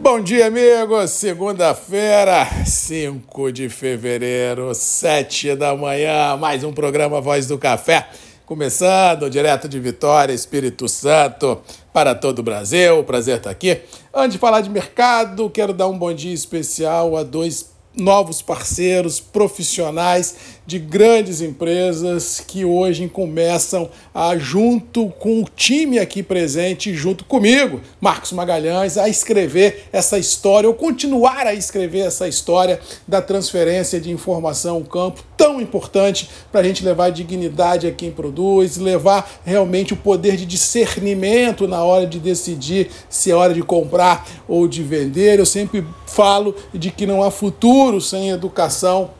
Bom dia, amigos. Segunda-feira, 5 de fevereiro, 7 da manhã, mais um programa Voz do Café. Começando direto de Vitória, Espírito Santo, para todo o Brasil. Prazer estar aqui. Antes de falar de mercado, quero dar um bom dia especial a dois novos parceiros profissionais de grandes empresas que hoje começam a, junto com o time aqui presente, junto comigo, Marcos Magalhães, a escrever essa história, ou continuar a escrever essa história da transferência de informação ao campo, tão importante para a gente levar dignidade a quem produz, levar realmente o poder de discernimento na hora de decidir se é hora de comprar ou de vender. Eu sempre falo de que não há futuro sem educação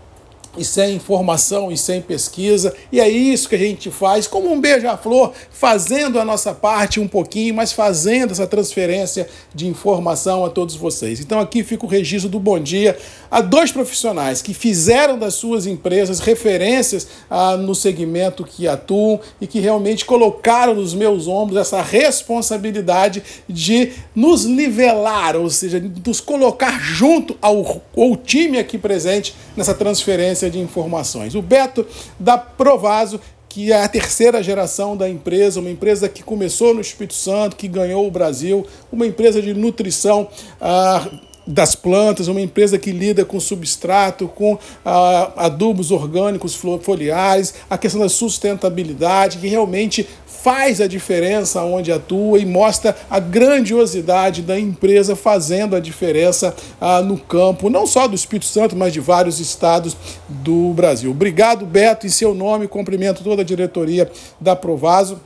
e sem informação e sem pesquisa. E é isso que a gente faz, como um beija-flor, fazendo a nossa parte um pouquinho, mas fazendo essa transferência de informação a todos vocês. Então aqui fica o registro do bom dia a dois profissionais que fizeram das suas empresas referências ah, no segmento que atuam e que realmente colocaram nos meus ombros essa responsabilidade de nos nivelar, ou seja, nos colocar junto ao, ao time aqui presente nessa transferência de informações. O Beto da Provaso que é a terceira geração da empresa, uma empresa que começou no Espírito Santo, que ganhou o Brasil, uma empresa de nutrição ah, das plantas, uma empresa que lida com substrato, com ah, adubos orgânicos foliares, a questão da sustentabilidade, que realmente faz a diferença onde atua e mostra a grandiosidade da empresa fazendo a diferença ah, no campo, não só do Espírito Santo, mas de vários estados do Brasil. Obrigado, Beto, em seu nome, cumprimento toda a diretoria da Provaso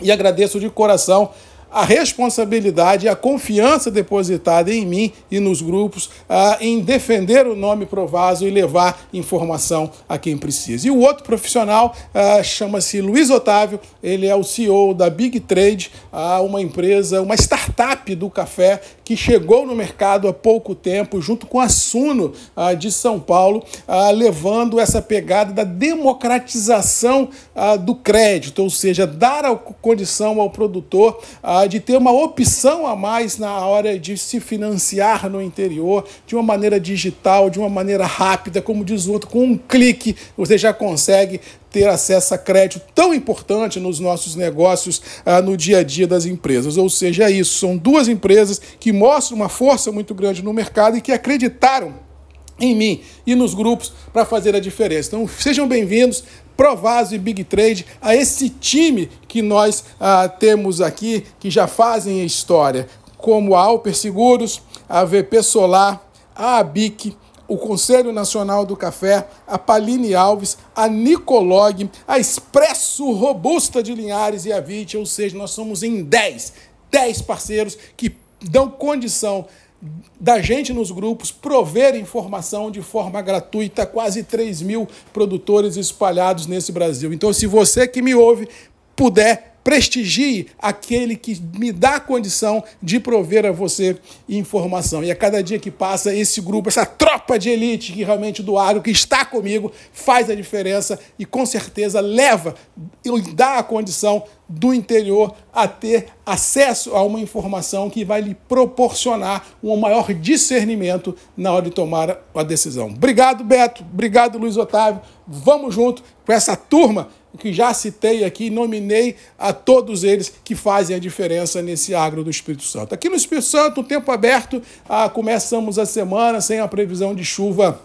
e agradeço de coração a responsabilidade e a confiança depositada em mim e nos grupos uh, em defender o nome Provaso e levar informação a quem precisa. E o outro profissional uh, chama-se Luiz Otávio, ele é o CEO da Big Trade, uh, uma empresa, uma startup do café que chegou no mercado há pouco tempo, junto com a Suno de São Paulo, levando essa pegada da democratização do crédito, ou seja, dar a condição ao produtor de ter uma opção a mais na hora de se financiar no interior, de uma maneira digital, de uma maneira rápida, como diz o outro, com um clique você já consegue ter acesso a crédito tão importante nos nossos negócios ah, no dia a dia das empresas. Ou seja, é isso. São duas empresas que mostram uma força muito grande no mercado e que acreditaram em mim e nos grupos para fazer a diferença. Então, sejam bem-vindos, Provaso e Big Trade, a esse time que nós ah, temos aqui, que já fazem a história, como a Alper Seguros, a VP Solar, a ABIC, o Conselho Nacional do Café, a Paline Alves, a Nicolog, a Expresso Robusta de Linhares e a VIT, ou seja, nós somos em 10, 10 parceiros que dão condição da gente nos grupos prover informação de forma gratuita, quase 3 mil produtores espalhados nesse Brasil. Então, se você que me ouve puder prestigie aquele que me dá a condição de prover a você informação. E a cada dia que passa, esse grupo, essa tropa de elite que realmente do agro, que está comigo, faz a diferença e com certeza leva e dá a condição do interior a ter acesso a uma informação que vai lhe proporcionar um maior discernimento na hora de tomar a decisão. Obrigado, Beto. Obrigado, Luiz Otávio. Vamos junto com essa turma que já citei aqui, nominei a todos eles que fazem a diferença nesse agro do Espírito Santo. Aqui no Espírito Santo, o tempo aberto, ah, começamos a semana sem a previsão de chuva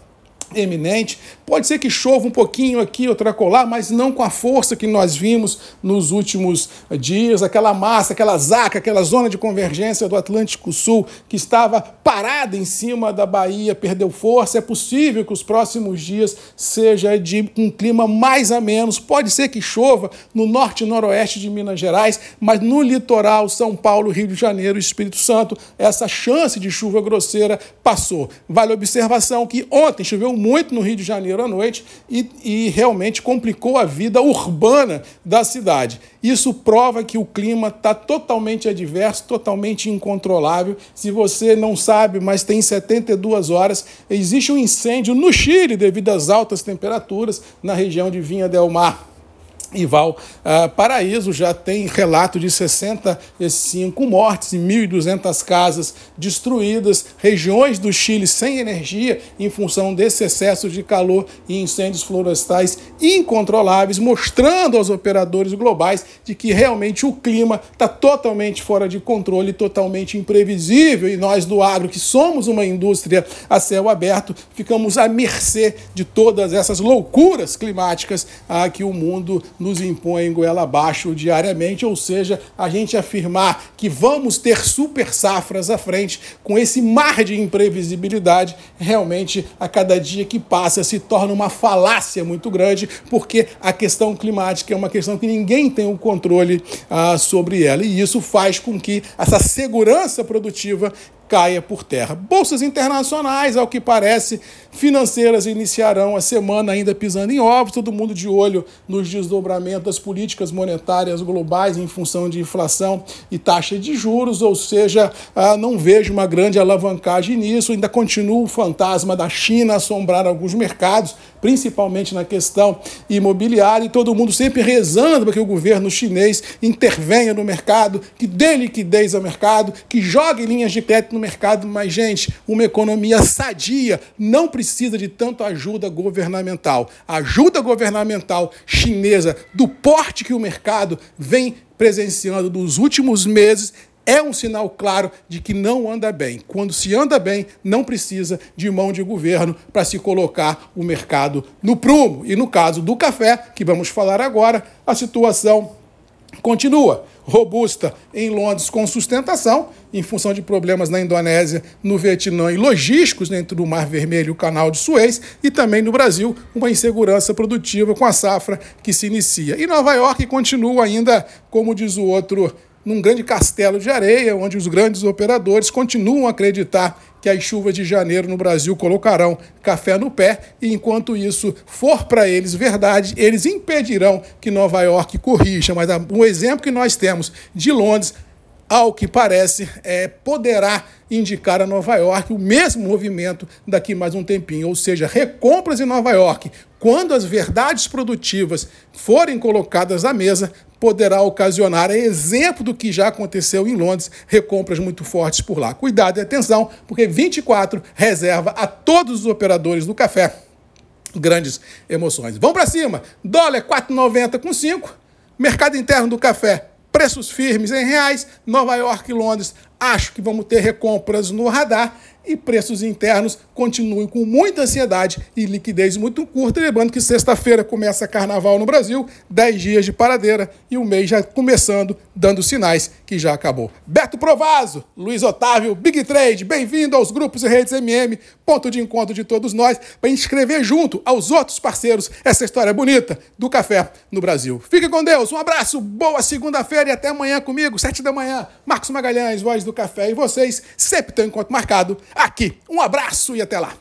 eminente. Pode ser que chova um pouquinho aqui, outra colar, mas não com a força que nós vimos nos últimos dias, aquela massa, aquela zaca, aquela zona de convergência do Atlântico Sul que estava parada em cima da Bahia, perdeu força. É possível que os próximos dias seja de um clima mais a menos. Pode ser que chova no norte e noroeste de Minas Gerais, mas no litoral, São Paulo, Rio de Janeiro, Espírito Santo, essa chance de chuva grosseira passou. Vale a observação que ontem choveu muito no Rio de Janeiro à noite e, e realmente complicou a vida urbana da cidade. Isso prova que o clima está totalmente adverso, totalmente incontrolável. Se você não sabe, mas tem 72 horas, existe um incêndio no Chile devido às altas temperaturas na região de Vinha del Mar Ival uh, Paraíso já tem relato de 65 mortes e 1.200 casas destruídas, regiões do Chile sem energia em função desse excesso de calor e incêndios florestais incontroláveis, mostrando aos operadores globais de que realmente o clima está totalmente fora de controle, totalmente imprevisível. E nós do agro, que somos uma indústria a céu aberto, ficamos à mercê de todas essas loucuras climáticas uh, que o mundo nos impõem goela abaixo diariamente, ou seja, a gente afirmar que vamos ter super safras à frente com esse mar de imprevisibilidade, realmente a cada dia que passa se torna uma falácia muito grande, porque a questão climática é uma questão que ninguém tem o controle ah, sobre ela, e isso faz com que essa segurança produtiva caia por terra. Bolsas internacionais, ao que parece, financeiras iniciarão a semana ainda pisando em ovos, todo mundo de olho nos desdobramentos das políticas monetárias globais em função de inflação e taxa de juros, ou seja, ah, não vejo uma grande alavancagem nisso, ainda continua o fantasma da China assombrar alguns mercados, principalmente na questão imobiliária, e todo mundo sempre rezando para que o governo chinês intervenha no mercado, que dê liquidez ao mercado, que jogue linhas de crédito no mercado, mas, gente, uma economia sadia não precisa de tanto ajuda governamental. A ajuda governamental chinesa, do porte que o mercado vem presenciando nos últimos meses, é um sinal claro de que não anda bem. Quando se anda bem, não precisa de mão de governo para se colocar o mercado no prumo. E no caso do café, que vamos falar agora, a situação continua robusta em Londres com sustentação, em função de problemas na Indonésia, no Vietnã e logísticos dentro do Mar Vermelho e o Canal de Suez, e também no Brasil, uma insegurança produtiva com a safra que se inicia. E Nova York continua ainda, como diz o outro, num grande castelo de areia, onde os grandes operadores continuam a acreditar que as chuvas de janeiro no Brasil colocarão café no pé, e enquanto isso for para eles verdade, eles impedirão que Nova York corrija. Mas o exemplo que nós temos de Londres, ao que parece, é, poderá indicar a Nova York o mesmo movimento daqui mais um tempinho, ou seja, recompras em Nova York, quando as verdades produtivas forem colocadas à mesa, poderá ocasionar, é exemplo do que já aconteceu em Londres, recompras muito fortes por lá. Cuidado e atenção, porque 24 reserva a todos os operadores do café grandes emoções. Vamos para cima. Dólar 4,90 com 5. Mercado interno do café, preços firmes em reais. Nova York e Londres, acho que vamos ter recompras no radar e preços internos continuem com muita ansiedade e liquidez muito curta. Lembrando que sexta-feira começa carnaval no Brasil, 10 dias de paradeira e o mês já começando, dando sinais que já acabou. Beto Provaso, Luiz Otávio, Big Trade, bem-vindo aos grupos e redes MM, ponto de encontro de todos nós, para inscrever junto aos outros parceiros essa história bonita do café no Brasil. Fique com Deus, um abraço, boa segunda-feira e até amanhã comigo, 7 da manhã. Marcos Magalhães, voz do café, e vocês sempre têm um encontro marcado aqui. Um abraço e até lá.